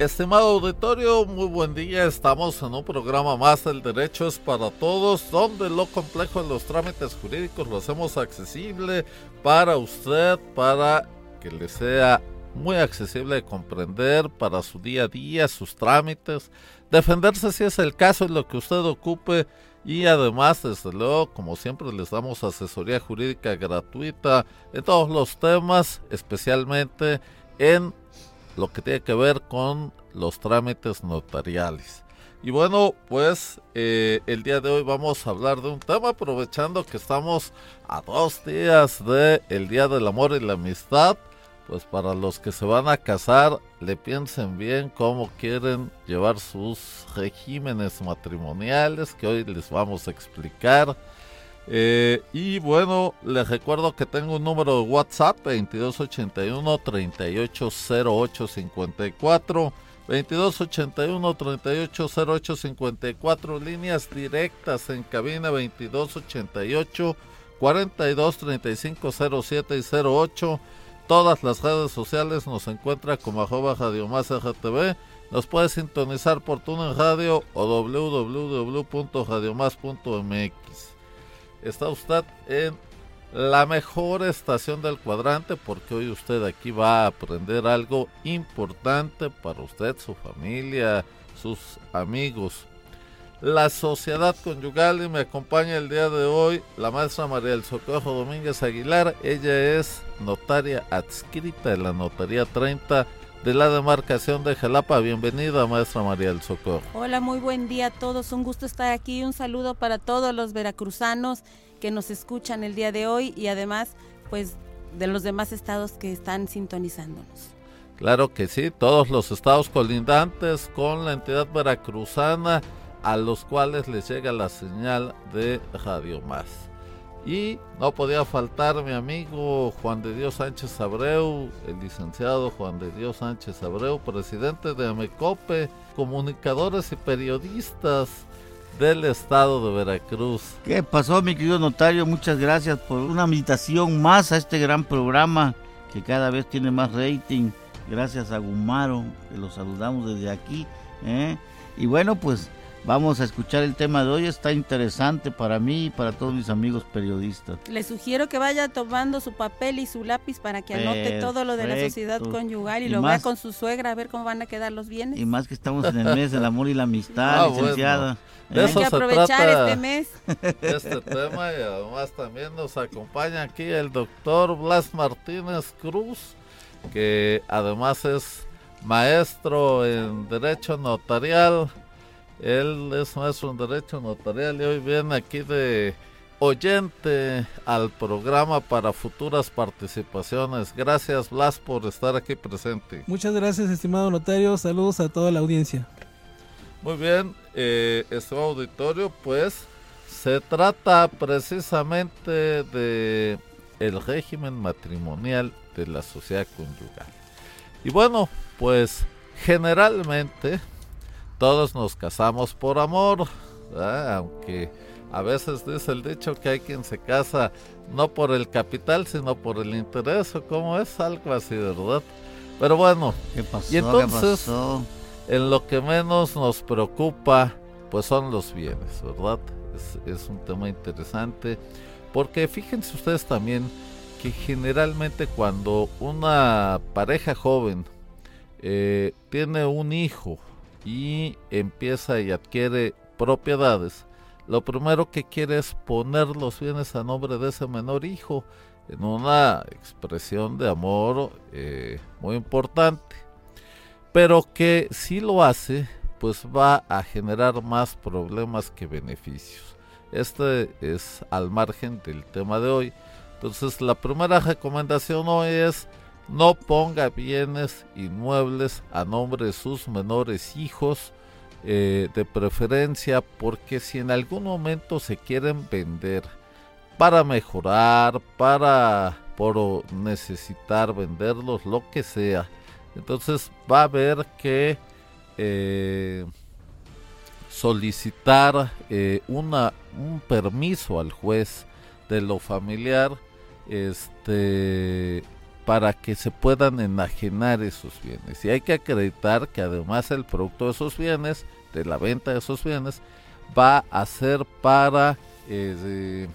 Estimado auditorio, muy buen día. Estamos en un programa más El Derecho es para Todos, donde lo complejo de los trámites jurídicos lo hacemos accesible para usted, para que le sea muy accesible de comprender para su día a día, sus trámites, defenderse si es el caso en lo que usted ocupe y además, desde luego, como siempre, les damos asesoría jurídica gratuita en todos los temas, especialmente en lo que tiene que ver con los trámites notariales. Y bueno, pues eh, el día de hoy vamos a hablar de un tema aprovechando que estamos a dos días del el Día del Amor y la Amistad. Pues para los que se van a casar, le piensen bien cómo quieren llevar sus regímenes matrimoniales que hoy les vamos a explicar. Eh, y bueno, les recuerdo que tengo un número de WhatsApp 2281 380854 2281 380854 líneas directas en cabina 2288 423507 y 08 todas las redes sociales nos encuentra como arroba Radio Más RTV nos puede sintonizar por TuneIn Radio o www.radiomás.mx está usted en la mejor estación del cuadrante porque hoy usted aquí va a aprender algo importante para usted, su familia, sus amigos. La sociedad conyugal y me acompaña el día de hoy la maestra María del Socorro Domínguez Aguilar. Ella es notaria adscrita de la Notaría 30 de la demarcación de Jalapa. Bienvenida, maestra María del Socorro. Hola, muy buen día a todos. Un gusto estar aquí. Un saludo para todos los veracruzanos que nos escuchan el día de hoy y además, pues, de los demás estados que están sintonizándonos. Claro que sí, todos los estados colindantes con la entidad veracruzana a los cuales les llega la señal de Radio Más. Y no podía faltar mi amigo Juan de Dios Sánchez Abreu, el licenciado Juan de Dios Sánchez Abreu, presidente de Amecope, comunicadores y periodistas del estado de Veracruz. ¿Qué pasó, mi querido notario? Muchas gracias por una invitación más a este gran programa que cada vez tiene más rating. Gracias a Gumaro, que lo saludamos desde aquí. ¿eh? Y bueno, pues Vamos a escuchar el tema de hoy, está interesante para mí y para todos mis amigos periodistas. Le sugiero que vaya tomando su papel y su lápiz para que anote todo lo de la sociedad conyugal y, lo vea con su suegra a ver cómo van a quedar los bienes. Y más que estamos en el mes del amor y la amistad, ah, licenciada. Hay que aprovechar este mes. Este tema y además también nos acompaña aquí el doctor Blas Martínez Cruz, que además es maestro en Derecho Notarial él es maestro en Derecho Notarial y hoy viene aquí de oyente al programa para futuras participaciones. Gracias Blas por estar aquí presente. Muchas gracias estimado notario, saludos a toda la audiencia. Muy bien, eh, estimado auditorio, pues se trata precisamente de el régimen matrimonial de la sociedad conyugal. Y bueno, pues generalmente todos nos casamos por amor, aunque a veces dice el dicho que hay quien se casa no por el capital, sino por el interés, o como es algo así, ¿verdad? Pero bueno, y entonces en lo que menos nos preocupa, pues son los bienes, ¿verdad? Es, un tema interesante, porque fíjense ustedes también que generalmente cuando una pareja joven eh, tiene un hijo, y empieza y adquiere propiedades, lo primero que quiere es poner los bienes a nombre de ese menor hijo en una expresión de amor eh, muy importante, pero que si lo hace, pues va a generar más problemas que beneficios. Este es al margen del tema de hoy. Entonces la primera recomendación hoy es no ponga bienes inmuebles a nombre de sus menores hijos eh, de preferencia porque si en algún momento se quieren vender para mejorar, para por necesitar venderlos, lo que sea, entonces va a haber que eh, solicitar eh, una, un permiso al juez de lo familiar este para que se puedan enajenar esos bienes. Y hay que acreditar que además el producto de esos bienes, de la venta de esos bienes, va a ser para eh,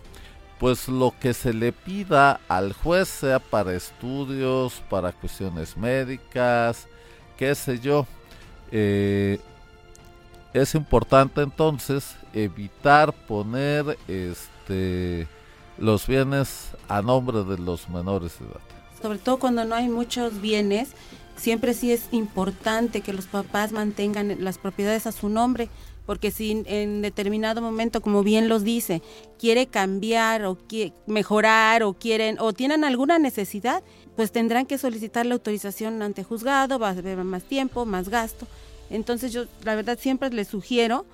pues lo que se le pida al juez, sea para estudios, para cuestiones médicas, qué sé yo. Eh, es importante entonces evitar poner este los bienes a nombre de los menores de edad sobre todo cuando no hay muchos bienes, siempre sí es importante que los papás mantengan las propiedades a su nombre, porque si en determinado momento, como bien los dice, quiere cambiar o quiere mejorar o quieren o tienen alguna necesidad, pues tendrán que solicitar la autorización ante juzgado, va a haber más tiempo, más gasto. Entonces yo la verdad siempre les sugiero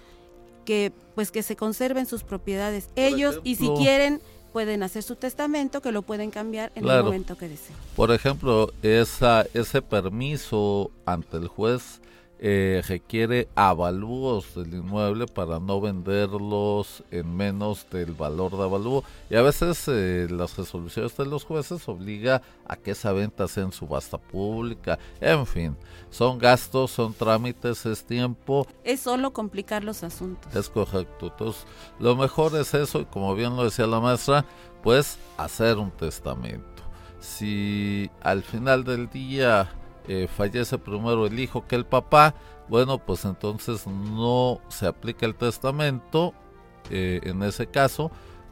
que pues que se conserven sus propiedades ellos y si quieren pueden hacer su testamento que lo pueden cambiar en el momento que deseen. Por ejemplo, esa, ese permiso ante el juez eh, requiere avalúos del inmueble para no venderlos en menos del valor de avalúo. Y a veces eh, las resoluciones de los jueces obliga a que esa venta sea en subasta pública. En fin son gastos son trámites es tiempo. Es solo complicar los asuntos. Es correcto. Entonces lo mejor es eso y como bien lo decía la maestra pues hacer un testamento. Si al final del día eh, fallece primero el hijo que el papá, bueno, pues entonces no se aplica el testamento eh, en ese caso,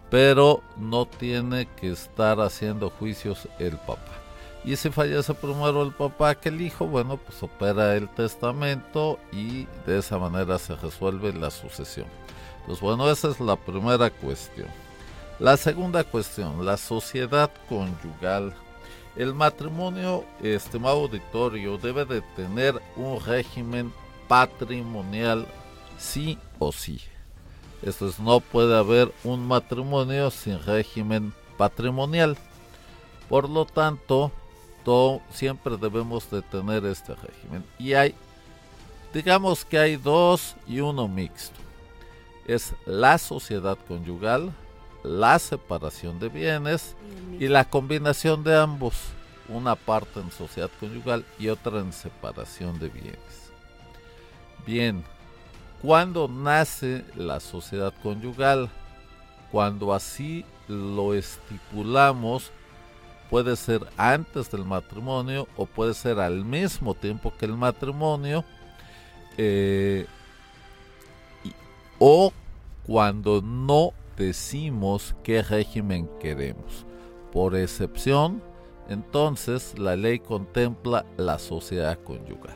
pero no tiene que estar haciendo juicios el papá. Y si fallece primero el papá que el hijo, bueno, pues opera el testamento y de esa manera se resuelve la sucesión. Pues bueno, esa es la primera cuestión. La segunda cuestión, la sociedad conyugal el matrimonio, estimado auditorio, debe de tener un régimen patrimonial sí o sí. Esto es, no puede haber un matrimonio sin régimen patrimonial. Por lo tanto, siempre debemos de tener este régimen. Y hay, digamos que hay dos y uno mixto. Es la sociedad conyugal, la separación de bienes y la combinación de ambos, una parte en sociedad conyugal y otra en separación de bienes. Bien, ¿cuándo nace la sociedad conyugal? Cuando así lo estipulamos, puede ser antes del matrimonio o puede ser al mismo tiempo que el matrimonio, eh, o cuando no decimos qué régimen queremos. Por excepción, entonces la ley contempla la sociedad conyugal.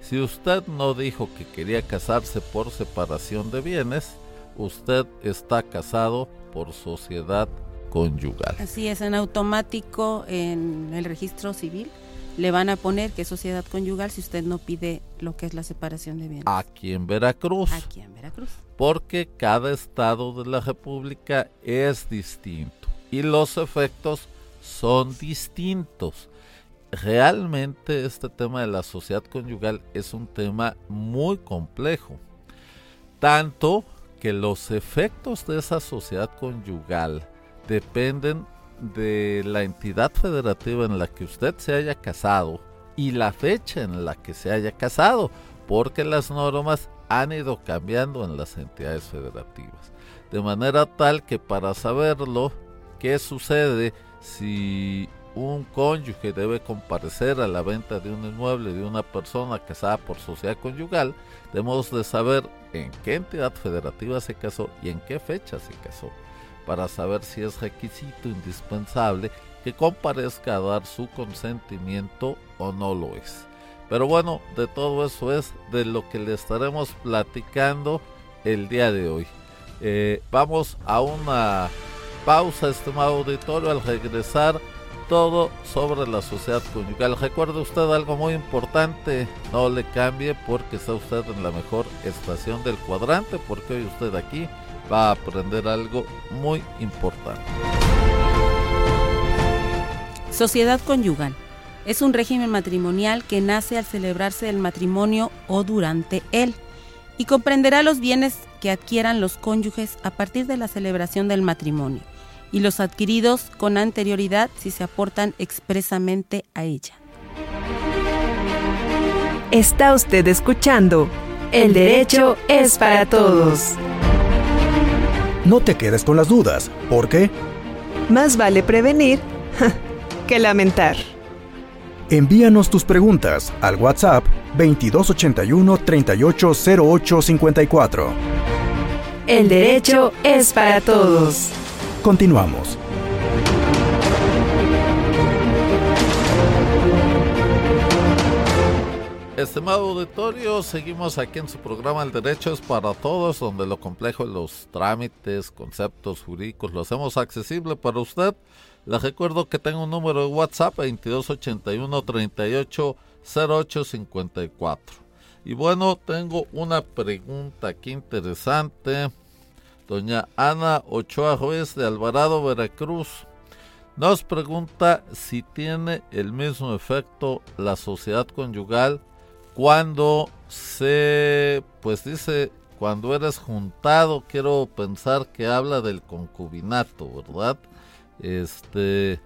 Si usted no dijo que quería casarse por separación de bienes, usted está casado por sociedad conyugal. Así es, en automático en el registro civil le van a poner que es sociedad conyugal si usted no pide lo que es la separación de bienes. Aquí en Veracruz. Aquí en Veracruz. Porque cada estado de la República es distinto y los efectos son distintos. Realmente este tema de la sociedad conyugal es un tema muy complejo. Tanto que los efectos de esa sociedad conyugal dependen de la entidad federativa en la que usted se haya casado y la fecha en la que se haya casado, porque las normas han ido cambiando en las entidades federativas. De manera tal que para saberlo, qué sucede si un cónyuge debe comparecer a la venta de un inmueble de una persona casada por sociedad conyugal, debemos de saber en qué entidad federativa se casó y en qué fecha se casó para saber si es requisito indispensable que comparezca a dar su consentimiento o no lo es. Pero bueno, de todo eso es de lo que le estaremos platicando el día de hoy. Eh, vamos a una pausa, estimado auditorio. Al regresar todo sobre la sociedad conyugal. Recuerde usted algo muy importante, no le cambie porque está usted en la mejor estación del cuadrante, porque hoy usted aquí va a aprender algo muy importante. Sociedad conyugal. Es un régimen matrimonial que nace al celebrarse el matrimonio o durante él y comprenderá los bienes que adquieran los cónyuges a partir de la celebración del matrimonio y los adquiridos con anterioridad si se aportan expresamente a ella. Está usted escuchando El derecho es para todos. No te quedes con las dudas, porque Más vale prevenir que lamentar. envíanos tus preguntas al WhatsApp 2281 380854. El derecho es para todos. Continuamos. Estimado auditorio, seguimos aquí en su programa El Derecho es para Todos, donde lo complejo los trámites, conceptos jurídicos lo hacemos accesible para usted. Les recuerdo que tengo un número de WhatsApp 2281 380854. Y bueno, tengo una pregunta aquí interesante. Doña Ana Ochoa Ruiz de Alvarado, Veracruz. Nos pregunta si tiene el mismo efecto la sociedad conyugal cuando se, pues dice, cuando eres juntado, quiero pensar que habla del concubinato, ¿verdad? Este,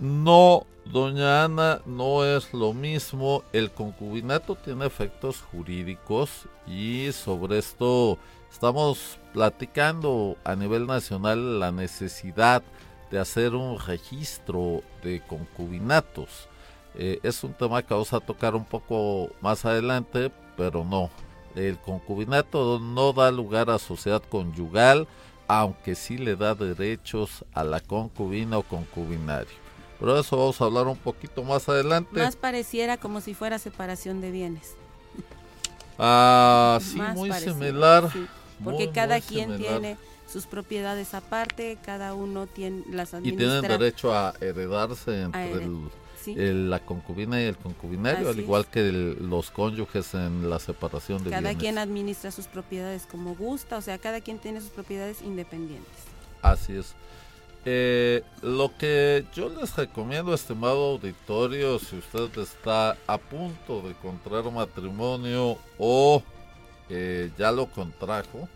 no, doña Ana, no es lo mismo. El concubinato tiene efectos jurídicos y sobre esto estamos platicando a nivel nacional la necesidad de hacer un registro de concubinatos. Eh, es un tema que vamos a tocar un poco más adelante, pero no. El concubinato no da lugar a sociedad conyugal, aunque sí le da derechos a la concubina o concubinario. Pero de eso vamos a hablar un poquito más adelante. Más pareciera como si fuera separación de bienes. Ah, sí, Más muy pareciera, similar. sí, porque muy, cada muy quien similar. tiene sus propiedades aparte, cada uno tiene las Y administra. tienen derecho a heredarse entre hered- el, sí. el- la concubina y el concubinario, al igual es. que el- los cónyuges en la separación de Cada bienes. quien administra sus propiedades como gusta, o sea, cada quien tiene sus propiedades independientes. Así es. Eh, lo que yo les recomiendo, estimado auditorio, si usted está a punto de contraer matrimonio o eh, ya lo contrajo,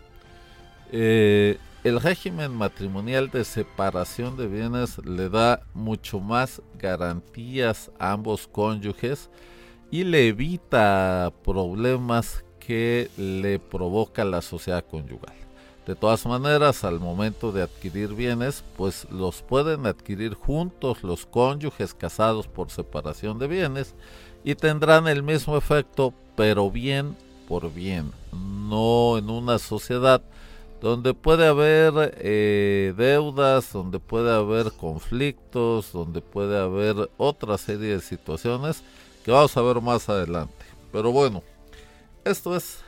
eh, el régimen matrimonial de separación de bienes le da mucho más garantías a ambos cónyuges y le evita problemas que le provoca la sociedad conyugal. De todas maneras, al momento de adquirir bienes, pues los pueden adquirir juntos los cónyuges casados por separación de bienes y tendrán el mismo efecto, pero bien por bien, no en una sociedad donde puede haber eh, deudas, donde puede haber conflictos, donde puede haber otra serie de situaciones que vamos a ver más adelante. Pero bueno, esto es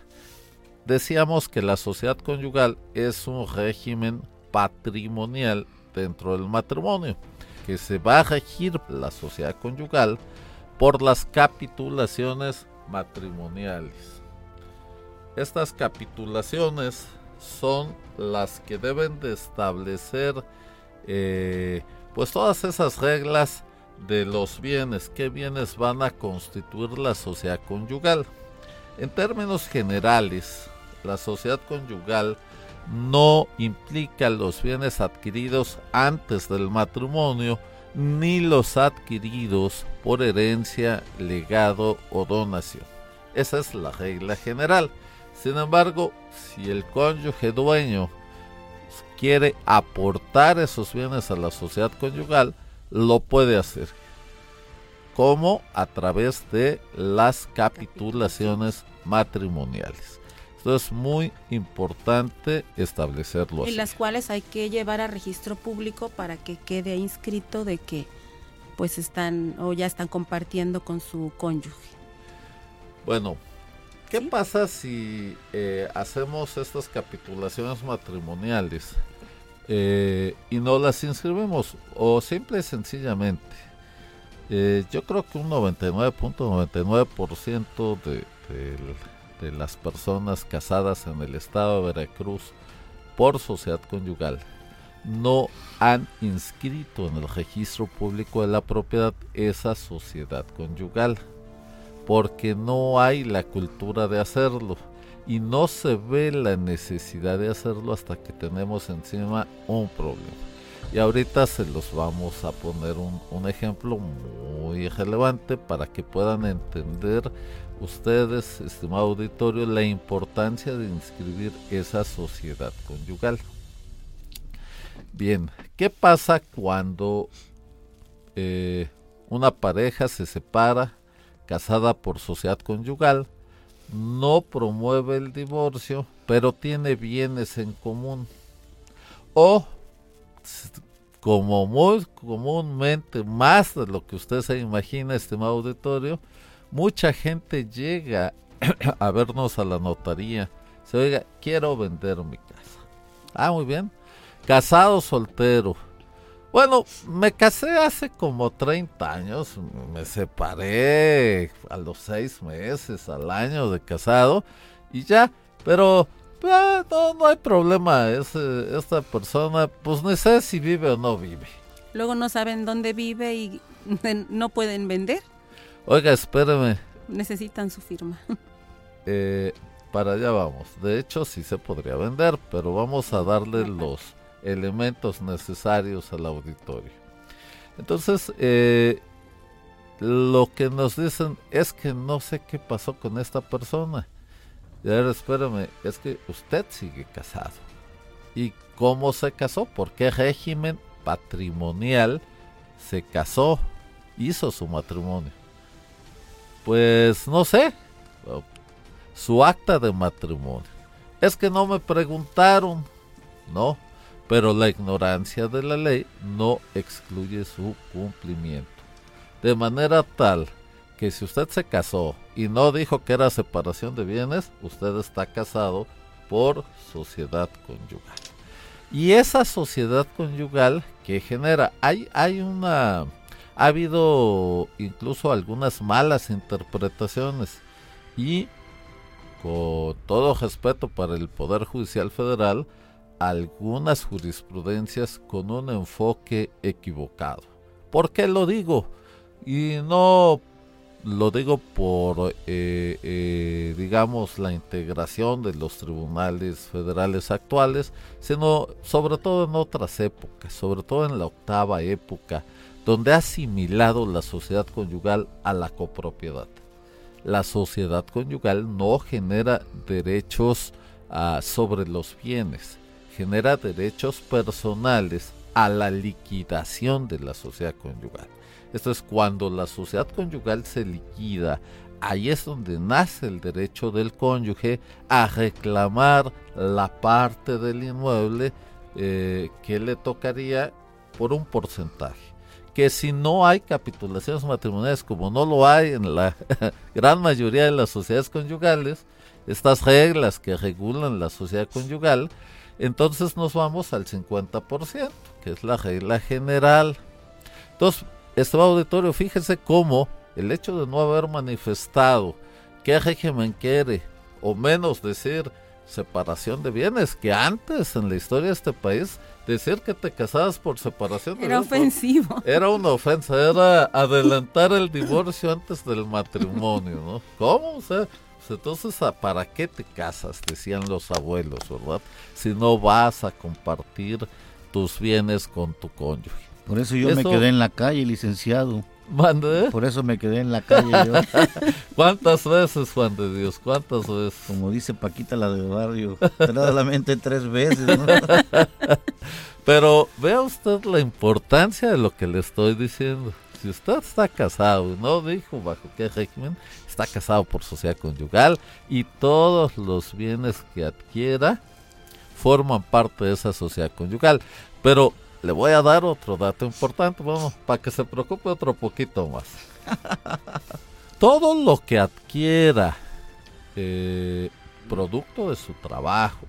decíamos que la sociedad conyugal es un régimen patrimonial dentro del matrimonio, que se va a regir la sociedad conyugal por las capitulaciones matrimoniales. Estas capitulaciones son las que deben de establecer eh, pues todas esas reglas de los bienes, qué bienes van a constituir la sociedad conyugal. En términos generales, la sociedad conyugal no implica los bienes adquiridos antes del matrimonio ni los adquiridos por herencia, legado o donación. Esa es la regla general. Sin embargo, si el cónyuge dueño quiere aportar esos bienes a la sociedad conyugal, lo puede hacer. Como a través de las capitulaciones matrimoniales. Esto es muy importante establecerlo Y así. las cuales hay que llevar a registro público para que quede inscrito de que pues están o ya están compartiendo con su cónyuge. Bueno, ¿qué ¿Sí? pasa si eh, hacemos estas capitulaciones matrimoniales? eh, y no las inscribimos o simple y sencillamente eh, yo creo que un 99.99% de, de las personas casadas en el estado de Veracruz por sociedad conyugal no han inscrito en el registro público de la propiedad esa sociedad conyugal porque no hay la cultura de hacerlo y no se ve la necesidad de hacerlo hasta que tenemos encima un problema. Y ahorita se los vamos a poner un, ejemplo muy relevante para que puedan entender ustedes, estimado auditorio, la importancia de inscribir esa sociedad conyugal. Bien, ¿qué pasa cuando eh, una pareja se separa, casada por sociedad conyugal, no promueve el divorcio, pero tiene bienes en común? O, como muy comúnmente, más de lo que usted se imagina, estimado auditorio, mucha gente llega a vernos a la notaría. Se oiga, quiero vender mi casa. Ah, muy bien. Casado soltero. Bueno, me casé hace como 30 años, me separé a los 6 meses, al año de casado y ya, pero ah, no, no hay problema, es, esta persona pues no sé si vive o no vive. Luego no saben dónde vive y no pueden vender. Oiga, espéreme. Necesitan su firma. Eh, para allá vamos. De hecho, sí se podría vender, pero vamos a darle los elementos necesarios al auditorio. Entonces, eh, lo que nos dicen es que no sé qué pasó con esta persona. Y a ver, espérame, es que usted sigue casado. ¿Y cómo se casó? ¿Por qué régimen patrimonial se casó? Hizo su matrimonio. Pues no sé. Su acta de matrimonio. Es que no me preguntaron. No, pero la ignorancia de la ley no excluye su cumplimiento. De manera tal que si usted se casó y no dijo que era separación de bienes, usted está casado por sociedad conyugal. Y esa sociedad conyugal que genera, hay, hay una, ha habido incluso algunas malas interpretaciones y con todo respeto para el Poder Judicial Federal, algunas jurisprudencias con un enfoque equivocado. ¿Por qué lo digo? Y no lo digo por, eh, eh, digamos, la integración de los tribunales federales actuales, sino sobre todo en otras épocas, sobre todo en la octava época, donde ha asimilado la sociedad conyugal a la copropiedad. La sociedad conyugal no genera derechos ah, sobre los bienes, genera derechos personales a la liquidación de la sociedad conyugal. Esto es cuando la sociedad conyugal se liquida, ahí es donde nace el derecho del cónyuge a reclamar la parte del inmueble eh, que le tocaría por un porcentaje. Que si no hay capitulaciones matrimoniales, como no lo hay en la gran mayoría de las sociedades conyugales, estas reglas que regulan la sociedad conyugal entonces nos vamos al 50%, que es la regla general. Entonces, este auditorio, fíjese cómo el hecho de no haber manifestado qué régimen quiere, o menos decir separación de bienes, que antes en la historia de este país decir que te casabas por separación de era bienes ofensivo. era una ofensa, era adelantar el divorcio antes del matrimonio, ¿no? ¿Cómo? O sea, entonces, ¿para qué te casas? Decían los abuelos, ¿verdad? Si no vas a compartir tus bienes con tu cónyuge. Por eso yo me quedé en la calle, licenciado. ¿Mande? Por eso me quedé en la calle yo. ¿Cuántas veces, Juan de Dios? ¿Cuántas veces? Como dice Paquita la de barrio, solamente tres veces, ¿no? Pero vea usted la importancia de lo que le estoy diciendo. Si usted está casado no dijo bajo qué régimen, está casado por sociedad conyugal y todos los bienes que adquiera forman parte de esa sociedad conyugal. Pero le voy a dar otro dato importante, vamos, para que se preocupe otro poquito más. Todo lo que adquiera eh, producto de su trabajo,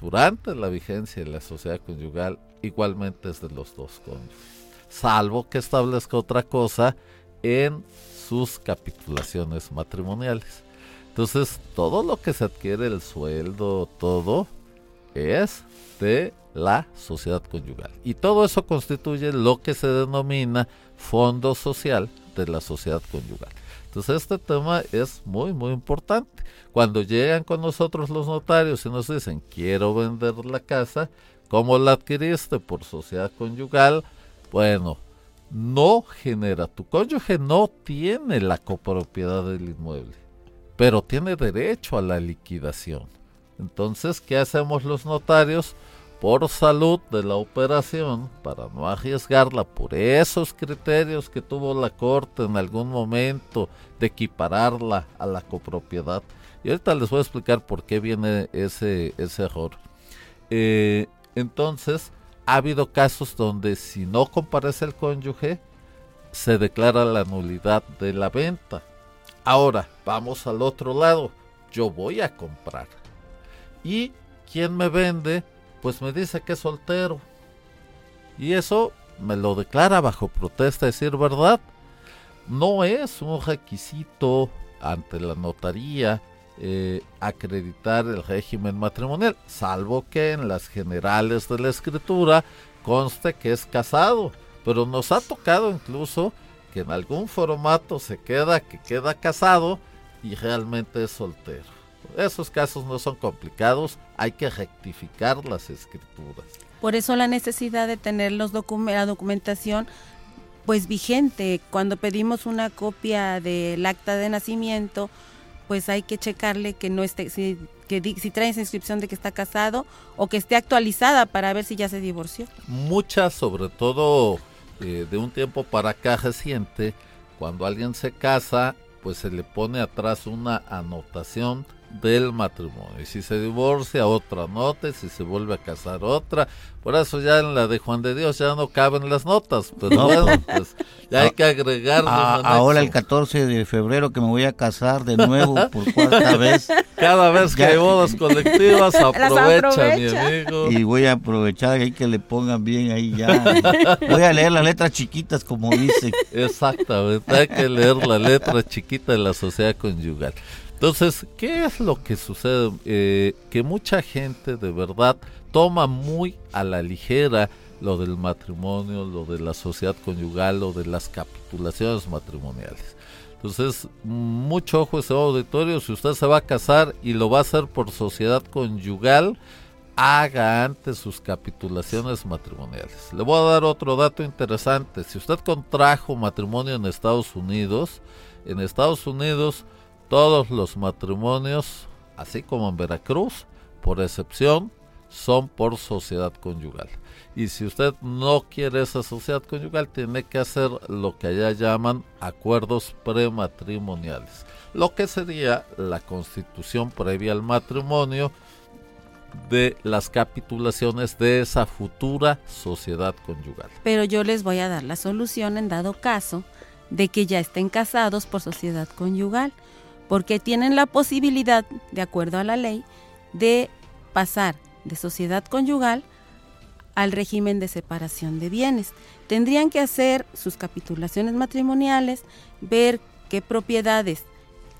durante la vigencia de la sociedad conyugal igualmente es de los dos cónyuges, salvo que establezca otra cosa en sus capitulaciones matrimoniales. Entonces, todo lo que se adquiere, el sueldo, todo, es de la sociedad conyugal. Y todo eso constituye lo que se denomina fondo social de la sociedad conyugal. Entonces este tema es muy, muy importante. Cuando llegan con nosotros los notarios y nos dicen, quiero vender la casa, ¿cómo la adquiriste? Por sociedad conyugal. Bueno, no genera, tu cónyuge no tiene la copropiedad del inmueble, pero tiene derecho a la liquidación. Entonces, ¿qué hacemos los notarios? por salud de la operación, para no arriesgarla por esos criterios que tuvo la Corte en algún momento de equipararla a la copropiedad. Y ahorita les voy a explicar por qué viene ese, ese error. Eh, entonces, ha habido casos donde si no comparece el cónyuge, se declara la nulidad de la venta. Ahora, vamos al otro lado. Yo voy a comprar. ¿Y quién me vende? pues me dice que es soltero. Y eso me lo declara bajo protesta, decir verdad. No es un requisito ante la notaría eh, acreditar el régimen matrimonial, salvo que en las generales de la escritura conste que es casado. Pero nos ha tocado incluso que en algún formato se queda que queda casado y realmente es soltero. Esos casos no son complicados, hay que rectificar las escrituras. Por eso la necesidad de tener los la documentación pues vigente. Cuando pedimos una copia del acta de nacimiento, pues hay que checarle que no esté, si, que si trae inscripción de que está casado o que esté actualizada para ver si ya se divorció. Muchas, sobre todo eh, de un tiempo para acá reciente, cuando alguien se casa, pues se le pone atrás una anotación del matrimonio. Y si se divorcia, otra nota, si se vuelve a casar, otra. Por eso ya en la de Juan de Dios ya no caben las notas, pero bueno, pues ya hay que agregar. ahora el 14 de febrero que me voy a casar de nuevo por cuarta vez. Cada vez que hay bodas colectivas, aprovecha, mi amigo. Y voy a aprovechar ahí que le pongan bien ahí ya. Voy a leer las letras chiquitas, como dice. Exactamente, hay que leer la letra chiquita de la sociedad conyugal. Entonces, ¿qué es lo que sucede? Eh, que mucha gente de verdad toma muy a la ligera lo del matrimonio, lo de la sociedad conyugal, lo de las capitulaciones matrimoniales. Entonces, mucho ojo ese auditorio, si usted se va a casar y lo va a hacer por sociedad conyugal, haga antes sus capitulaciones matrimoniales. Le voy a dar otro dato interesante. Si usted contrajo matrimonio en Estados Unidos, en Estados Unidos todos los matrimonios, así como en Veracruz, por excepción, son por sociedad conyugal. Y si usted no quiere esa sociedad conyugal, tiene que hacer lo que allá llaman acuerdos prematrimoniales, lo que sería la constitución previa al matrimonio de las capitulaciones de esa futura sociedad conyugal. Pero yo les voy a dar la solución en dado caso de que ya estén casados por sociedad conyugal porque tienen la posibilidad, de acuerdo a la ley, de pasar de sociedad conyugal al régimen de separación de bienes. Tendrían que hacer sus capitulaciones matrimoniales, ver qué propiedades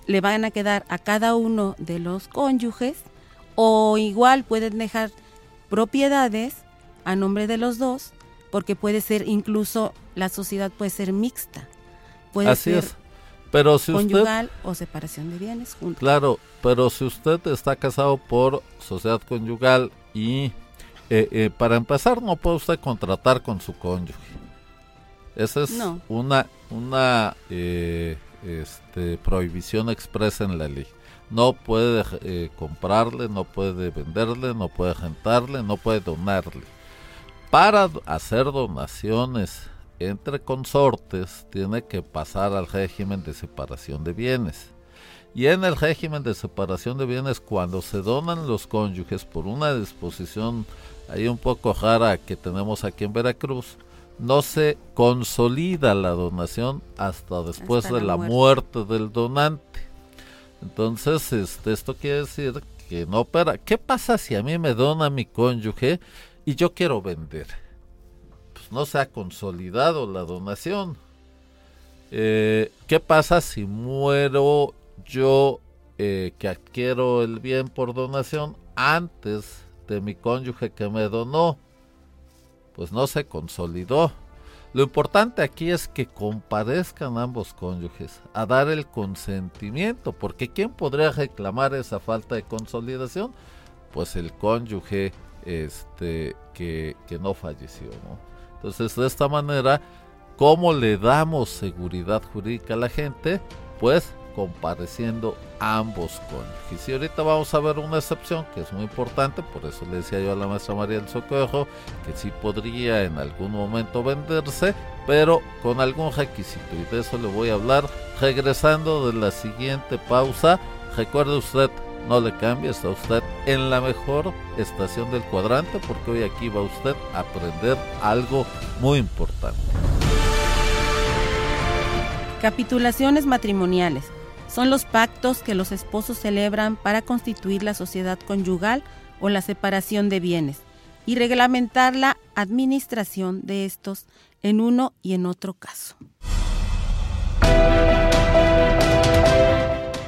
le van a quedar a cada uno de los cónyuges o igual pueden dejar propiedades a nombre de los dos porque puede ser incluso la sociedad puede ser mixta. Puede Así es. Pero si conyugal o separación de bienes juntos. Claro, pero si usted está casado por sociedad conyugal y eh, eh, para empezar no puede usted contratar con su cónyuge. Esa es una una eh, este, prohibición expresa en la ley. No puede comprarle, no puede venderle, no puede rentarle, no puede donarle. Para hacer donaciones entre consortes tiene que pasar al régimen de separación de bienes. Y en el régimen de separación de bienes, cuando se donan los cónyuges por una disposición ahí un poco rara que tenemos aquí en Veracruz, no se consolida la donación hasta después de la muerte. del donante. Entonces, este, esto quiere decir que no opera. ¿Qué pasa si a mí me dona mi cónyuge y yo quiero vender? No se ha consolidado la donación. Eh, ¿Qué pasa si muero yo eh, que adquiero el bien por donación antes de mi cónyuge que me donó? Pues no se consolidó. Lo importante aquí es que comparezcan ambos cónyuges a dar el consentimiento, porque ¿quién podría reclamar esa falta de consolidación? Pues el cónyuge este, que, que no falleció. ¿no? Entonces, de esta manera, ¿cómo le damos seguridad jurídica a la gente? Pues compareciendo ambos cónyuges. Y ahorita vamos a ver una excepción que es muy importante, por eso le decía yo a la maestra María del Socorro que sí podría en algún momento venderse, pero con algún requisito. Y de eso le voy a hablar regresando de la siguiente pausa. Recuerde usted, no le cambie, está usted en la mejor estación del cuadrante porque hoy aquí va usted a aprender algo muy importante. Capitulaciones matrimoniales son los pactos que los esposos celebran para constituir la sociedad conyugal o la separación de bienes y reglamentar la administración de estos en uno y en otro caso.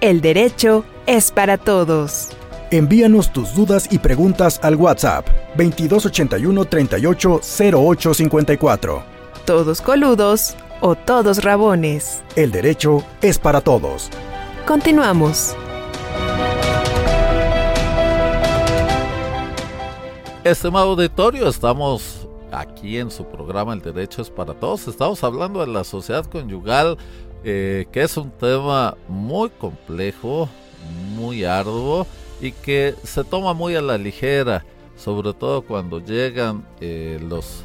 El Derecho es para Todos. Envíanos tus dudas y preguntas al WhatsApp 2281 380854. Todos coludos o todos rabones. El derecho es para todos. Continuamos. Estimado auditorio, estamos aquí en su programa El Derecho es para Todos. Estamos hablando de la sociedad conyugal, eh, que es un tema muy complejo, muy arduo y que se toma muy a la ligera, sobre todo cuando llegan eh, los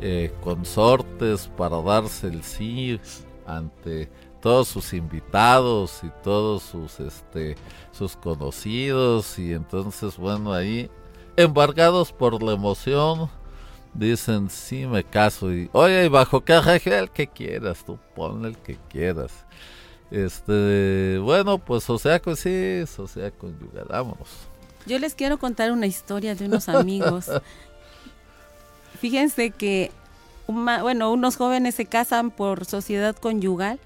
eh, consortes para darse el sí ante todos sus invitados y todos sus este sus conocidos y entonces bueno ahí embargados por la emoción dicen sí me caso y oye y bajo qué el que quieras tú ponle el que quieras este bueno pues o sea que sí o sea conyugal vámonos. Yo les quiero contar una historia de unos amigos. Fíjense que bueno unos jóvenes se casan por sociedad conyugal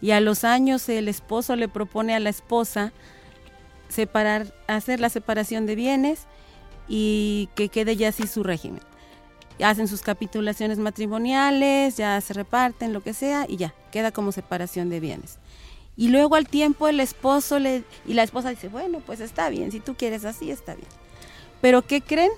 y a los años el esposo le propone a la esposa separar hacer la separación de bienes y que quede ya así su régimen. Hacen sus capitulaciones matrimoniales, ya se reparten, lo que sea, y ya, queda como separación de bienes. Y luego al tiempo el esposo le, y la esposa dice, bueno, pues está bien, si tú quieres así, está bien. Pero ¿qué creen?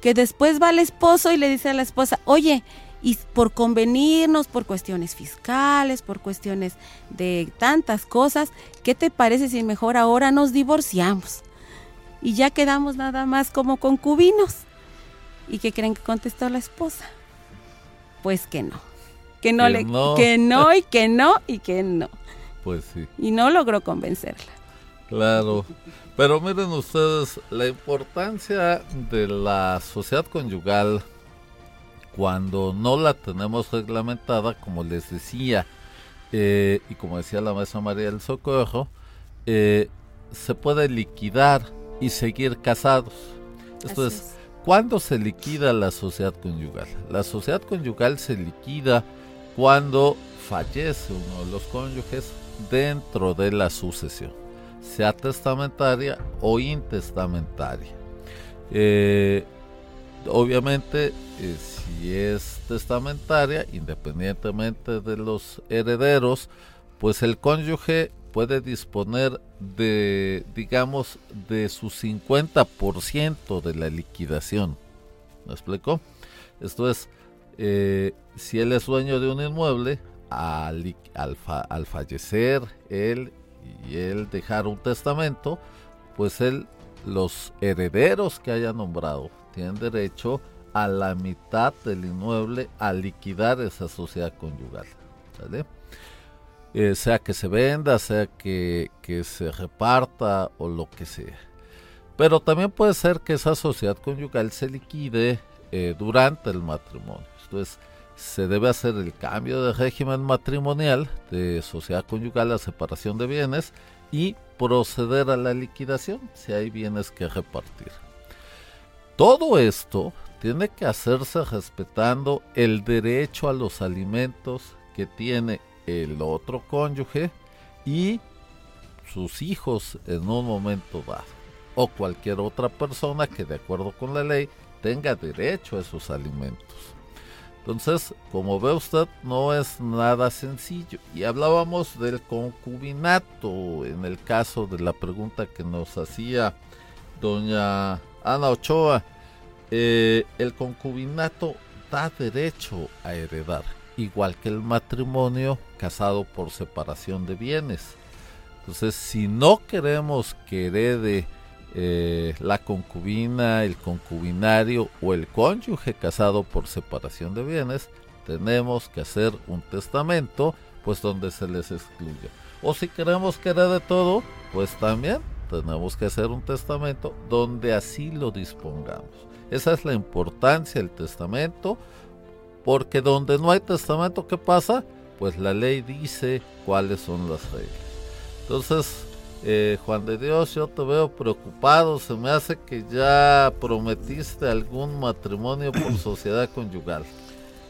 Que después va el esposo y le dice a la esposa, oye, y por convenirnos, por cuestiones fiscales, por cuestiones de tantas cosas, ¿qué te parece si mejor ahora nos divorciamos? y ya quedamos nada más como concubinos. ¿Y qué creen que contestó la esposa? Pues que no. Que no, le, que no y que no y que no. Pues sí. Y no logró convencerla. Claro. Pero miren ustedes, la importancia de la sociedad conyugal cuando no la tenemos reglamentada, como les decía, eh, y como decía la maestra María del Socorro, eh, se puede liquidar y seguir casados. Esto es, ¿cuándo se liquida la sociedad conyugal? La sociedad conyugal se liquida cuando fallece uno de los cónyuges dentro de la sucesión, sea testamentaria o intestamentaria. Eh, obviamente, eh, si es testamentaria, independientemente de los herederos, pues el cónyuge puede disponer de, digamos, de su 50% de la liquidación. ¿Me explico? Esto es, eh, si él es dueño de un inmueble, al, fallecer él y él dejar un testamento, pues él los herederos que haya nombrado tienen derecho a la mitad del inmueble a liquidar esa sociedad conyugal. Eh, sea que se venda, sea que, se reparta o lo que sea. Pero también puede ser que esa sociedad conyugal se liquide eh, durante el matrimonio. Entonces, se debe hacer el cambio de régimen matrimonial de sociedad conyugal a separación de bienes y proceder a la liquidación si hay bienes que repartir. Todo esto tiene que hacerse respetando el derecho a los alimentos que tiene el otro cónyuge y sus hijos en un momento dado o cualquier otra persona que de acuerdo con la ley tenga derecho a esos alimentos. Entonces, como ve usted, no es nada sencillo. Y hablábamos del concubinato en el caso de la pregunta que nos hacía doña Ana Ochoa. Eh, el concubinato da derecho a heredar, igual que el matrimonio casado por separación de bienes. Entonces, si no queremos que herede eh, la concubina, el concubinario o el cónyuge casado por separación de bienes, tenemos que hacer un testamento, pues donde se les excluya. O si queremos que herede todo, pues también tenemos que hacer un testamento donde así lo dispongamos. Esa es la importancia del testamento, porque donde no hay testamento, ¿qué pasa? Pues la ley dice cuáles son las reglas. Entonces, eh, Juan de Dios, yo te veo preocupado, se me hace que ya prometiste algún matrimonio por sociedad conyugal.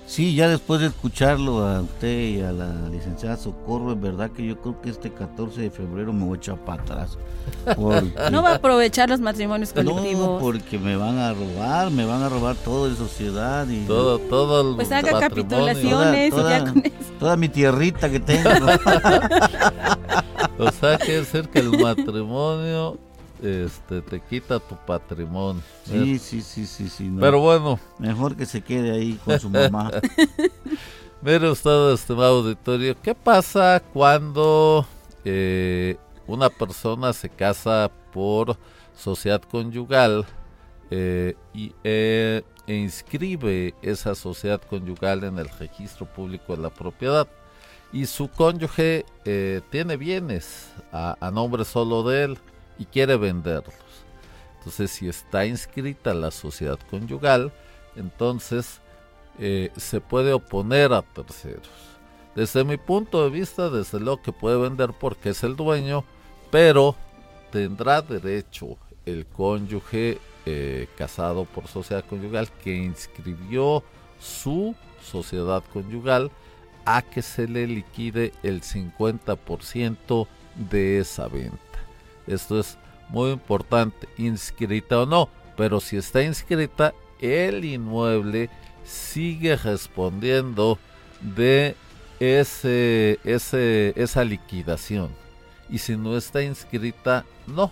Sí, ya después de escucharlo a usted y a la licenciada Socorro, es verdad que yo creo que este 14 de febrero me voy a echar para atrás. No va a aprovechar los matrimonios colectivos. No, porque me van a robar, me van a robar todo de sociedad y todo, todo el Pues haga capitulaciones toda, y ya con eso. Toda mi tierrita que tengo. o sea, quiere decir que el matrimonio este, te quita tu patrimonio. Sí, sí, sí, sí, sí. Pero bueno. Mejor que se quede ahí con su mamá. Mire usted, estimado auditorio, ¿qué pasa cuando eh, una persona se casa por sociedad conyugal eh, y, eh, e inscribe esa sociedad conyugal en el registro público de la propiedad? Y su cónyuge tiene bienes a nombre solo de él y quiere venderlos. Entonces, si está inscrita la sociedad conyugal, entonces eh, se puede oponer a terceros. Desde mi punto de vista, desde lo que puede vender porque es el dueño, pero tendrá derecho el cónyuge eh, casado por sociedad conyugal que inscribió su sociedad conyugal a que se le liquide el 50% de esa venta. Esto es muy importante, inscrita o no, pero si está inscrita, el inmueble sigue respondiendo de ese, ese, esa liquidación. Y si no está inscrita, no.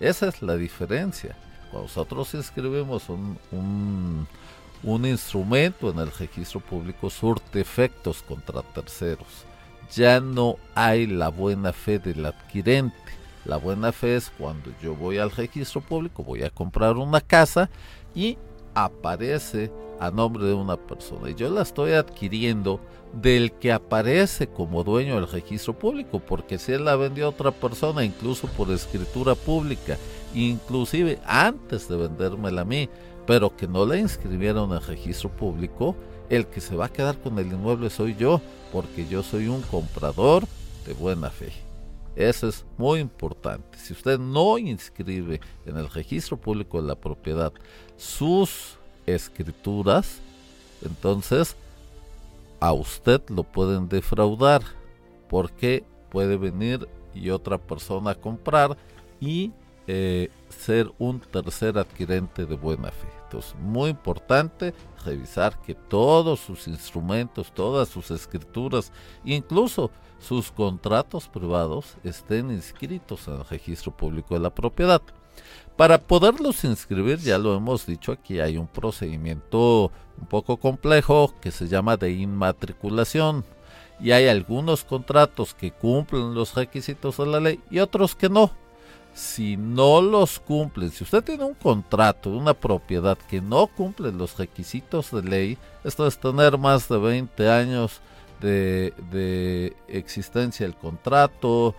Esa es la diferencia. Cuando nosotros inscribimos un, un, un instrumento en el registro público, surte efectos contra terceros. Ya no hay la buena fe del adquirente la buena fe es cuando yo voy al registro público, voy a comprar una casa y aparece a nombre de una persona. Y yo la estoy adquiriendo del que aparece como dueño del registro público, porque si él la vendió a otra persona, incluso por escritura pública, inclusive antes de vendérmela a mí, pero que no la inscribieron el registro público, el que se va a quedar con el inmueble soy yo, porque yo soy un comprador de buena fe. Eso es muy importante. Si usted no inscribe en el registro público de la propiedad sus escrituras, entonces a usted lo pueden defraudar porque puede venir y otra persona a comprar y eh, ser un tercer adquirente de buena fe. Muy importante revisar que todos sus instrumentos, todas sus escrituras, incluso sus contratos privados estén inscritos en el registro público de la propiedad. Para poderlos inscribir, ya lo hemos dicho aquí, hay un procedimiento un poco complejo que se llama de inmatriculación. Y hay algunos contratos que cumplen los requisitos de la ley y otros que no. Si no los cumplen, si usted tiene un contrato una propiedad que no cumple los requisitos de ley, esto es tener más de 20 años de, de existencia del contrato,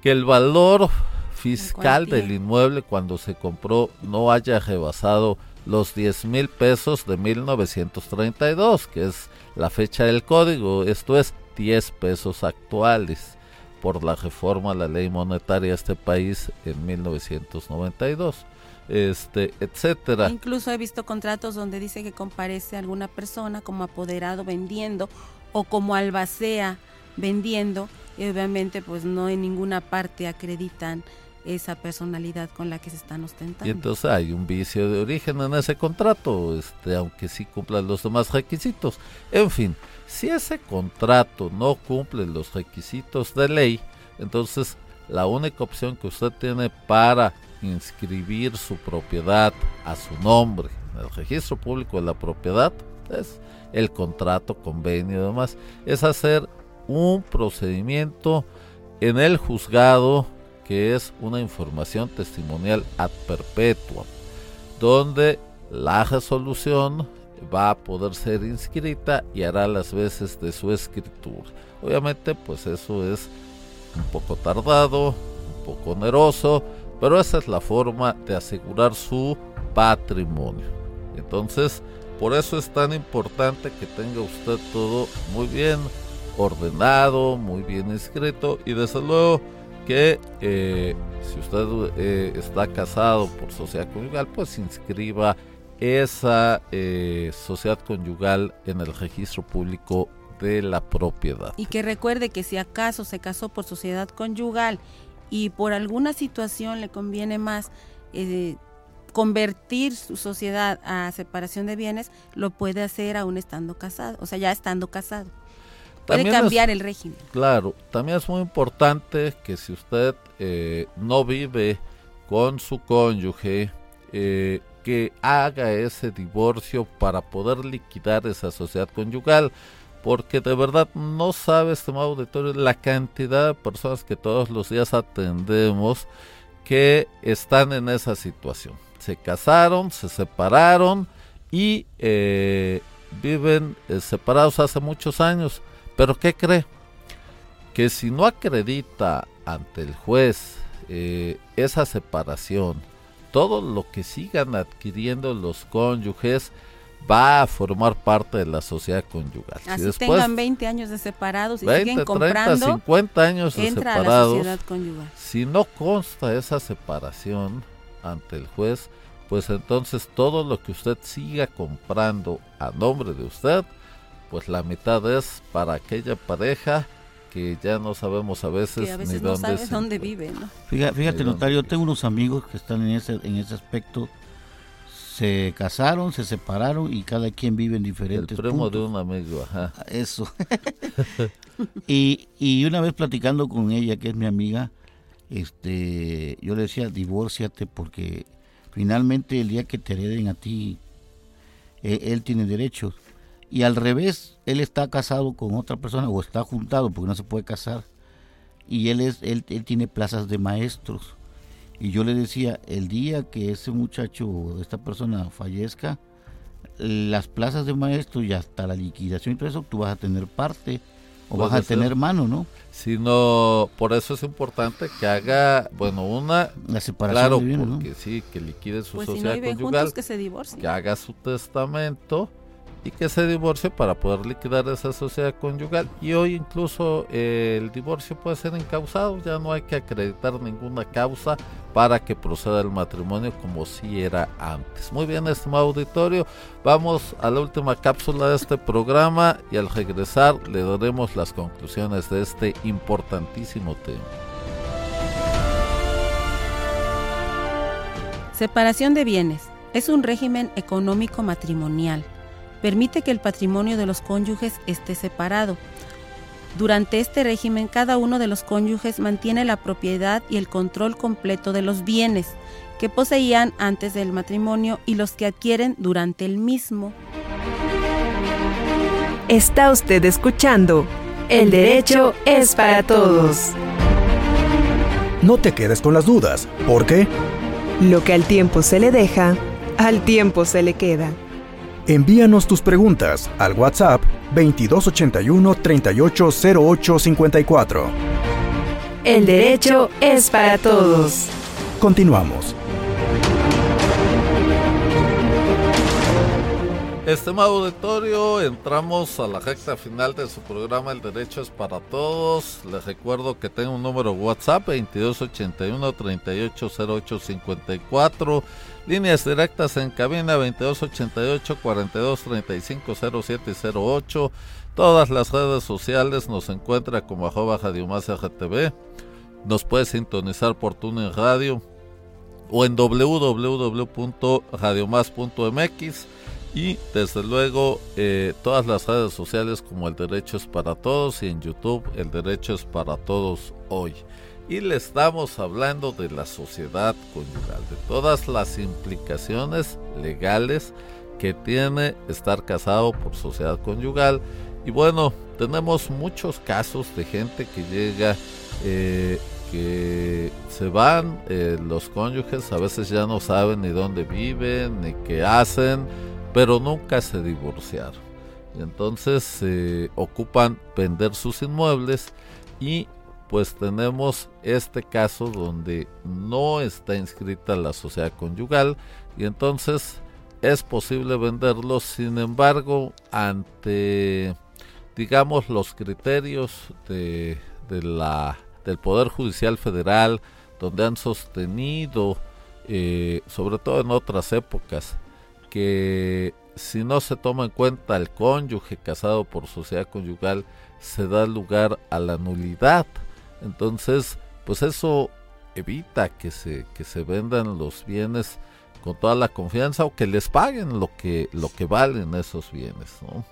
que el valor fiscal del inmueble cuando se compró no haya rebasado los 10 mil pesos de 1932, que es la fecha del código, esto es 10 pesos actuales por la reforma a la ley monetaria de este país en 1992 este, etcétera. Incluso he visto contratos donde dice que comparece alguna persona como apoderado vendiendo o como albacea vendiendo y obviamente pues no en ninguna parte acreditan esa personalidad con la que se están ostentando. Y entonces hay un vicio de origen en ese contrato, este, aunque sí cumplan los demás requisitos. En fin, si ese contrato no cumple los requisitos de ley, entonces la única opción que usted tiene para inscribir su propiedad a su nombre en el registro público de la propiedad es el contrato, convenio y demás, es hacer un procedimiento en el juzgado que es una información testimonial ad perpetuum, donde la resolución va a poder ser inscrita y hará las veces de su escritura. Obviamente, pues eso es un poco tardado, un poco oneroso, pero esa es la forma de asegurar su patrimonio. Entonces, por eso es tan importante que tenga usted todo muy bien ordenado, muy bien escrito y desde luego que eh, si usted eh, está casado por sociedad conyugal, pues inscriba esa eh, sociedad conyugal en el registro público de la propiedad. Y que recuerde que si acaso se casó por sociedad conyugal y por alguna situación le conviene más convertir su sociedad a separación de bienes, lo puede hacer aún estando casado, o sea, ya estando casado. Puede cambiar el régimen. Claro, también es muy importante que si usted eh, no vive con su cónyuge, eh, que haga ese divorcio para poder liquidar esa sociedad conyugal, porque de verdad no sabe, estimado auditorio, la cantidad de personas que todos los días atendemos que están en esa situación. Se casaron, se separaron y eh, viven separados hace muchos años pero ¿qué cree? Que si no acredita ante el juez eh, esa separación, todo lo que sigan adquiriendo los cónyuges va a formar parte de la sociedad conyugal. Así si tengan 20 años de separados y siguen comprando, 30, 50 años de separados, si no consta esa separación ante el juez, pues entonces todo lo que usted siga comprando a nombre de usted pues la mitad es para aquella pareja que ya no sabemos a veces, ni no dónde, dónde vive. Fíjate, notario, tengo unos amigos que están en ese, en ese aspecto. Se casaron, se separaron y cada quien vive en diferentes El primo de un amigo, ajá. Ah, eso. y, y una vez platicando con ella, que es mi amiga, este, yo le decía, divórciate porque finalmente el día que te hereden a ti, eh, él tiene derechos y al revés, él está casado con otra persona o está juntado porque no se puede casar y él es él, él tiene plazas de maestros. Y yo le decía, el día que ese muchacho, esta persona fallezca, las plazas de maestros y hasta la liquidación y todo eso, tú vas a tener parte o vas a tener mano, ¿no? Sino, por eso es importante que haga, bueno, una... La separación Claro, porque sí, que liquide su pues sociedad conyugal. que se Que haga su testamento y que se divorcie para poder liquidar esa sociedad conyugal. Y hoy incluso eh, el divorcio puede ser encausado, ya no hay que acreditar ninguna causa para que proceda el matrimonio como si era antes. Muy bien, estimado auditorio, vamos a la última cápsula de este programa y al regresar le daremos las conclusiones de este importantísimo tema. Separación de bienes. Es un régimen económico matrimonial permite que el patrimonio de los cónyuges esté separado. Durante este régimen, cada uno de los cónyuges mantiene la propiedad y el control completo de los bienes que poseían antes del matrimonio y los que adquieren durante el mismo. Está usted escuchando El derecho es para todos. No te quedes con las dudas, porque Lo que al tiempo se le deja, al tiempo se le queda. Envíanos tus preguntas al WhatsApp 2281 380854. El derecho es para todos. Continuamos. Estimado auditorio, entramos a la recta final de su programa El Derecho es para Todos. Les recuerdo que tengo un número WhatsApp 2281-380854. Líneas directas en cabina 2288-4235-0708. Todas las redes sociales nos encuentra como arroba Radio Más RTV. Nos puede sintonizar por TuneIn Radio o en www.radiomás.mx y desde luego eh, todas las redes sociales como El Derecho es para Todos y en YouTube El Derecho es para Todos hoy. Y le estamos hablando de la sociedad conyugal, de todas las implicaciones legales que tiene estar casado por sociedad conyugal. Y bueno, tenemos muchos casos de gente que llega, eh, que se van, eh, los cónyuges a veces ya no saben ni dónde viven, ni qué hacen pero nunca se divorciaron. Y entonces eh, ocupan vender sus inmuebles y pues tenemos este caso donde no está inscrita la sociedad conyugal y entonces es posible venderlos, sin embargo, ante digamos los criterios de, de la, del Poder Judicial Federal, donde han sostenido, eh, sobre todo en otras épocas, que si no se toma en cuenta el cónyuge casado por sociedad conyugal, se da lugar a la nulidad. Entonces, pues eso evita que se, que se vendan los bienes con toda la confianza o que les paguen lo que, lo que valen esos bienes. ¿no?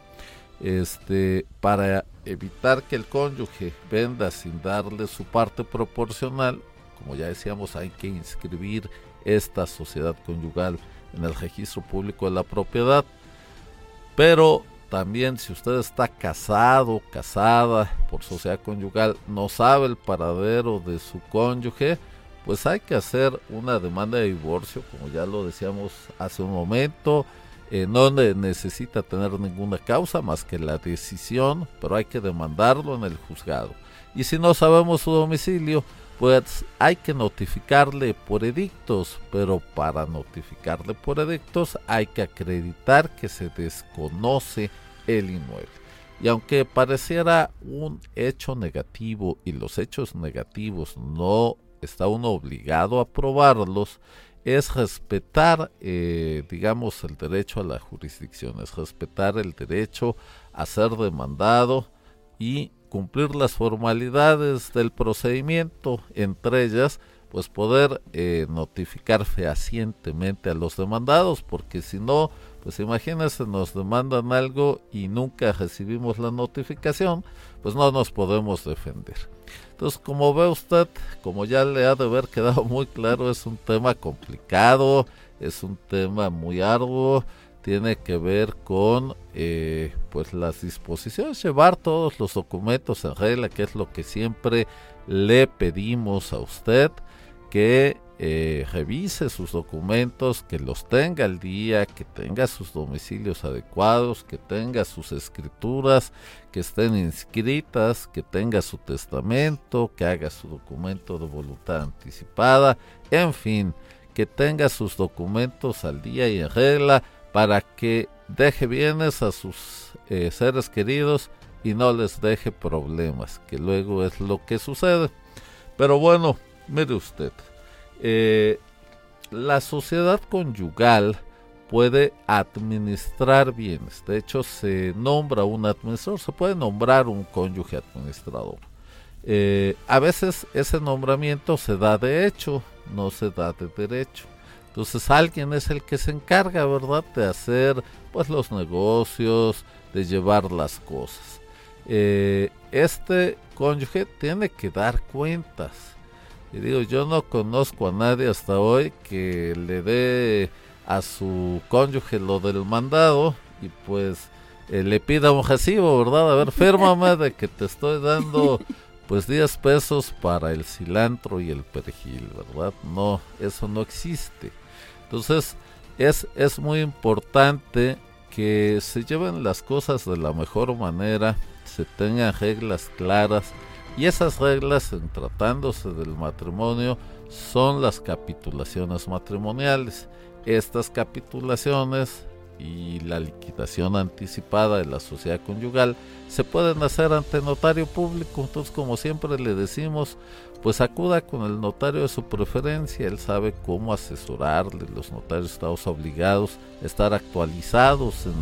Este, para evitar que el cónyuge venda sin darle su parte proporcional, como ya decíamos, hay que inscribir esta sociedad conyugal en el registro público de la propiedad. Pero también si usted está casado, casada por sociedad conyugal, no sabe el paradero de su cónyuge, pues hay que hacer una demanda de divorcio, como ya lo decíamos hace un momento. Eh, no necesita tener ninguna causa más que la decisión, pero hay que demandarlo en el juzgado. Y si no sabemos su domicilio, pues hay que notificarle por edictos, pero para notificarle por edictos hay que acreditar que se desconoce el inmueble. Y aunque pareciera un hecho negativo y los hechos negativos no está uno obligado a probarlos, es respetar, eh, digamos, el derecho a la jurisdicción, es respetar el derecho a ser demandado y cumplir las formalidades del procedimiento, entre ellas, pues poder eh, notificar fehacientemente a los demandados, porque si no, pues imagínense, nos demandan algo y nunca recibimos la notificación, pues no nos podemos defender. Entonces, como ve usted, como ya le ha de haber quedado muy claro, es un tema complicado, es un tema muy arduo, tiene que ver con eh, pues las disposiciones, llevar todos los documentos en regla, que es lo que siempre le pedimos a usted, que eh, revise sus documentos, que los tenga al día, que tenga sus domicilios adecuados, que tenga sus escrituras, que estén inscritas, que tenga su testamento, que haga su documento de voluntad anticipada, en fin, que tenga sus documentos al día y en regla para que deje bienes a sus eh, seres queridos y no les deje problemas, que luego es lo que sucede. Pero bueno, mire usted, eh, la sociedad conyugal puede administrar bienes. De hecho, se nombra un administrador, se puede nombrar un cónyuge administrador. Eh, a veces ese nombramiento se da de hecho, no se da de derecho. Entonces alguien es el que se encarga, ¿verdad?, de hacer pues los negocios, de llevar las cosas. Eh, este cónyuge tiene que dar cuentas. Y digo, yo no conozco a nadie hasta hoy que le dé a su cónyuge lo del mandado y pues eh, le pida un recibo, ¿verdad? A ver, fírmame de que te estoy dando pues 10 pesos para el cilantro y el perejil, ¿verdad? No, eso no existe. Entonces, es, es muy importante que se lleven las cosas de la mejor manera, se tengan reglas claras y esas reglas en tratándose del matrimonio son las capitulaciones matrimoniales. Estas capitulaciones y la liquidación anticipada de la sociedad conyugal se pueden hacer ante notario público. Entonces, como siempre le decimos, pues acuda con el notario de su preferencia. Él sabe cómo asesorarle. Los notarios estamos obligados a estar actualizados en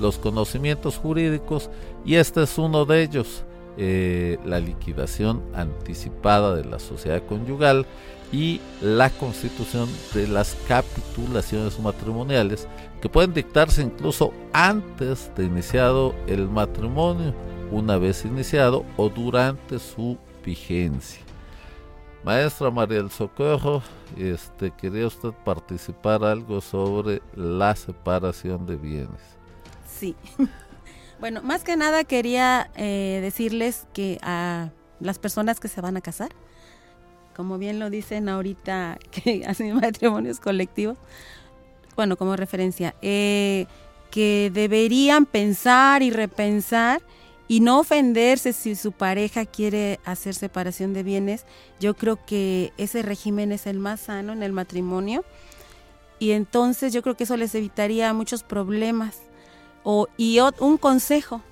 los conocimientos jurídicos y este es uno de ellos. Eh, la liquidación anticipada de la sociedad conyugal y la constitución de las capitulaciones matrimoniales que pueden dictarse incluso antes de iniciado el matrimonio, una vez iniciado o durante su vigencia. Maestra María del Socorro, este, ¿quería usted participar algo sobre la separación de bienes? Sí. bueno, más que nada quería eh, decirles que a las personas que se van a casar, como bien lo dicen ahorita que hacen matrimonios colectivos, bueno, como referencia, eh, que deberían pensar y repensar y no ofenderse si su pareja quiere hacer separación de bienes. Yo creo que ese régimen es el más sano en el matrimonio y entonces yo creo que eso les evitaría muchos problemas. O, y un consejo,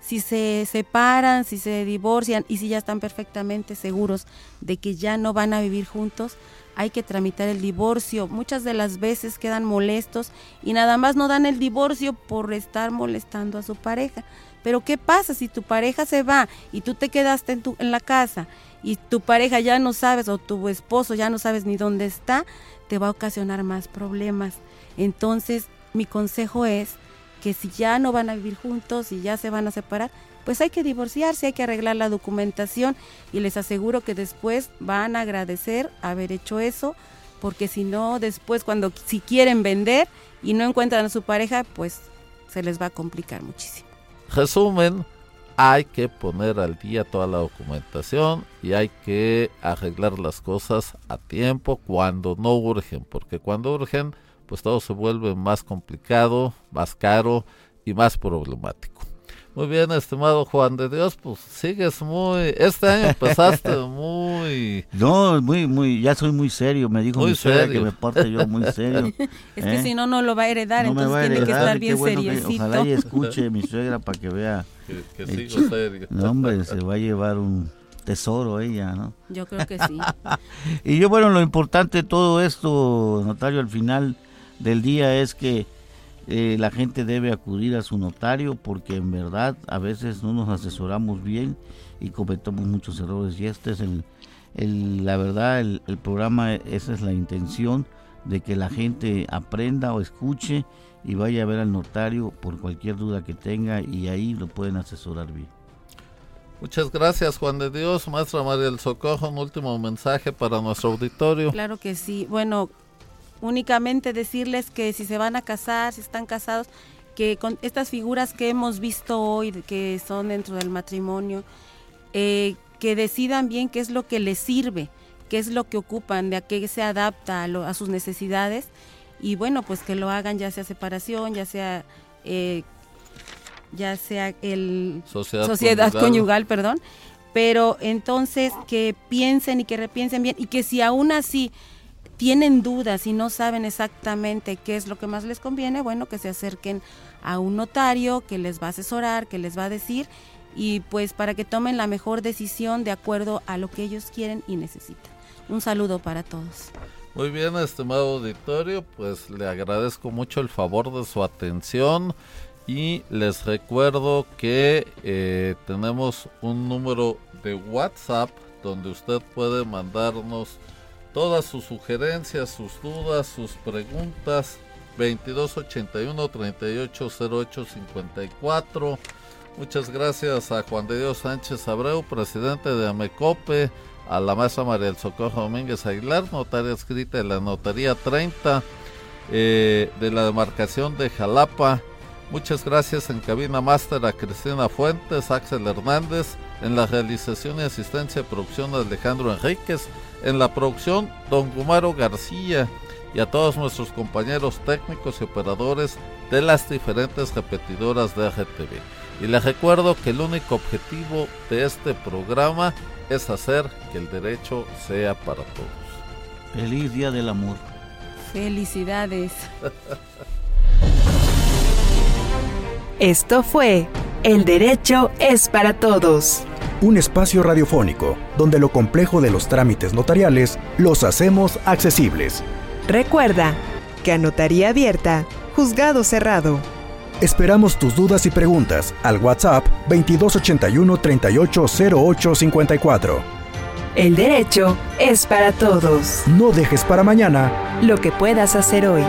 si se separan, si se divorcian y si ya están perfectamente seguros de que ya no van a vivir juntos, hay que tramitar el divorcio. Muchas de las veces quedan molestos y nada más no dan el divorcio por estar molestando a su pareja. Pero ¿qué pasa si tu pareja se va y tú te quedaste en, tu, en la casa y tu pareja ya no sabes o tu esposo ya no sabes ni dónde está? Te va a ocasionar más problemas. Entonces mi consejo es que si ya no van a vivir juntos y ya se van a separar, pues hay que divorciarse, hay que arreglar la documentación y les aseguro que después van a agradecer haber hecho eso, porque si no, después cuando si quieren vender y no encuentran a su pareja, pues se les va a complicar muchísimo. Resumen, hay que poner al día toda la documentación y hay que arreglar las cosas a tiempo cuando no urgen, porque cuando urgen pues todo se vuelve más complicado, más caro y más problemático. Muy bien, estimado Juan de Dios, pues sigues muy, este año empezaste muy... No, muy, muy, ya soy muy serio, me dijo mi suegra que me porte yo muy serio. es que ¿eh? si no, no lo va a heredar, entonces tiene que estar bien serio. ojalá y escuche mi suegra para que vea. Que, que sigo serio. No, hombre, se va a llevar un tesoro ella, ¿no? Yo creo que sí. y yo, bueno, lo importante de todo esto, notario, al final del día es que eh, la gente debe acudir a su notario porque en verdad a veces no nos asesoramos bien y cometemos muchos errores y este es el, la verdad el, el, programa esa es la intención de que la gente aprenda o escuche y vaya a ver al notario por cualquier duda que tenga y ahí lo pueden asesorar bien. Muchas gracias Juan de Dios, maestra María del Socorro, un último mensaje para nuestro auditorio. Claro que sí, bueno, únicamente decirles que si se van a casar, si están casados, que con estas figuras que hemos visto hoy, que son dentro del matrimonio, eh, que decidan bien qué es lo que les sirve, qué es lo que ocupan, de a qué se adapta a, sus necesidades y bueno, pues que lo hagan ya sea separación, ya sea eh, ya sea el sociedad, conyugal, perdón, pero entonces que piensen y que repiensen bien y que si aún así tienen dudas y no saben exactamente qué es lo que más les conviene, bueno, que se acerquen a un notario que les va a asesorar, que les va a decir y pues para que tomen la mejor decisión de acuerdo a lo que ellos quieren y necesitan. Un saludo para todos. Muy bien, estimado auditorio, pues le agradezco mucho el favor de su atención y les recuerdo que eh, tenemos un número de WhatsApp donde usted puede mandarnos todas sus sugerencias, sus dudas, sus preguntas. 2281 3808 54. Muchas gracias a Juan de Dios Sánchez Abreu, presidente de Amecope, a la maestra María del Socorro Domínguez Aguilar, notaria escrita de la Notaría 30 eh, de la demarcación de Jalapa. Muchas gracias en cabina máster a Cristina Fuentes, Axel Hernández En la realización y asistencia de producción Alejandro Enríquez. En la producción Don Gumaro García. Y a todos nuestros compañeros técnicos y operadores de las diferentes repetidoras de RTV. Y les recuerdo que el único objetivo de este programa es hacer que el derecho sea para todos. Feliz Día del Amor. Felicidades. Esto fue El Derecho es para Todos. Un espacio radiofónico donde lo complejo de los trámites notariales los hacemos accesibles. Recuerda que a notaría abierta, juzgado cerrado. Esperamos tus dudas y preguntas al WhatsApp 2281 380854. El derecho es para todos. No dejes para mañana lo que puedas hacer hoy.